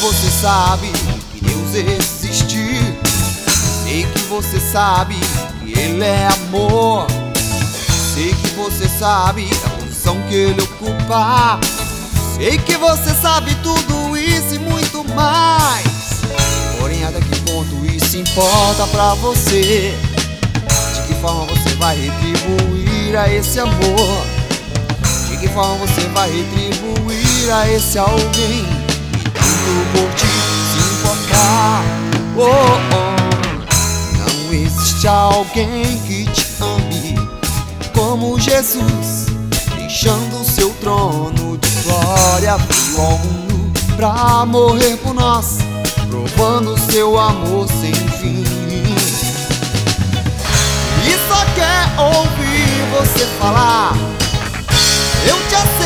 você sabe que Deus existe. Sei que você sabe que Ele é amor. Sei que você sabe a posição que Ele ocupa. Sei que você sabe tudo isso e muito mais. Porém, até que ponto isso importa pra você? De que forma você vai retribuir a esse amor? De que forma você vai retribuir a esse alguém? Tanto por ti se importar. Oh, oh. Não existe alguém que te ame como Jesus, deixando seu trono de glória, veio ao mundo pra morrer por nós, provando seu amor sem fim. E só quer ouvir você falar: Eu te aceito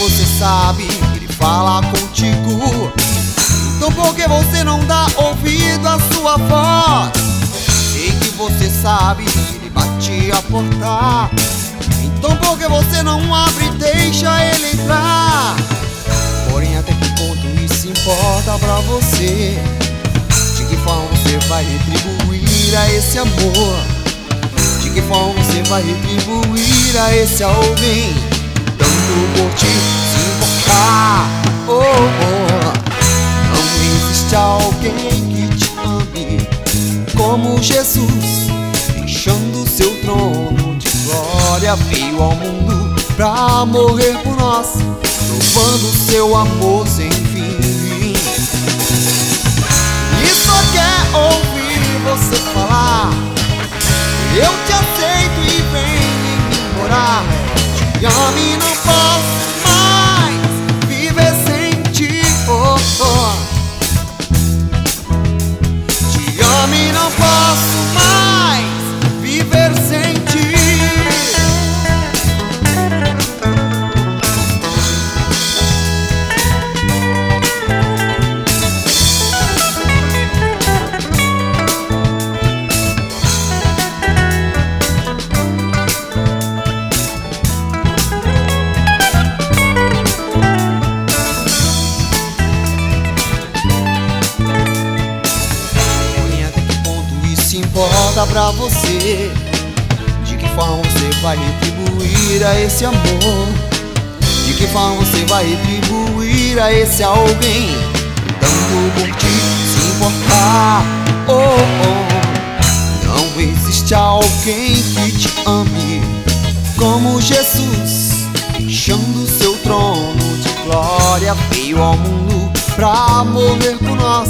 você sabe que ele fala contigo. Então por que você não dá ouvido à sua voz? Sei que você sabe que ele bate a porta. Então por que você não abre e deixa ele entrar? Porém, até que ponto isso importa pra você? De que forma você vai retribuir a esse amor? De que forma você vai retribuir a esse alguém? Ti se importar. Oh, oh. Não existe alguém que te ame como Jesus, deixando seu trono de glória, veio ao mundo pra morrer por nós, provando seu amor sem fim. E só quer ouvir você falar: importa pra você? De que forma você vai retribuir a esse amor? De que forma você vai retribuir a esse alguém? Tanto por ti se importar. Oh, oh. Não existe alguém que te ame como Jesus, deixando seu trono de glória, veio ao mundo pra morrer por nós,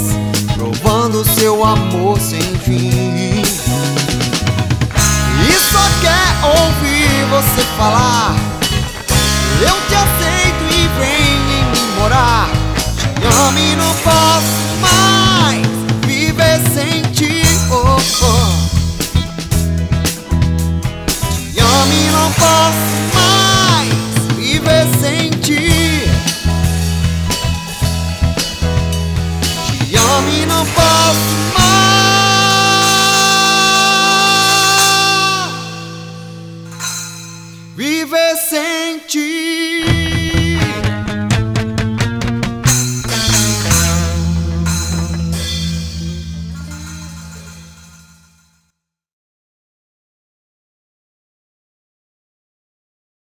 falar: Eu te aceito e vem em mim morar. Te amo e não posso mais viver sem ti. Oh, oh. Te amo e não posso mais viver sem ti. Te amo e não posso Viver sem ti.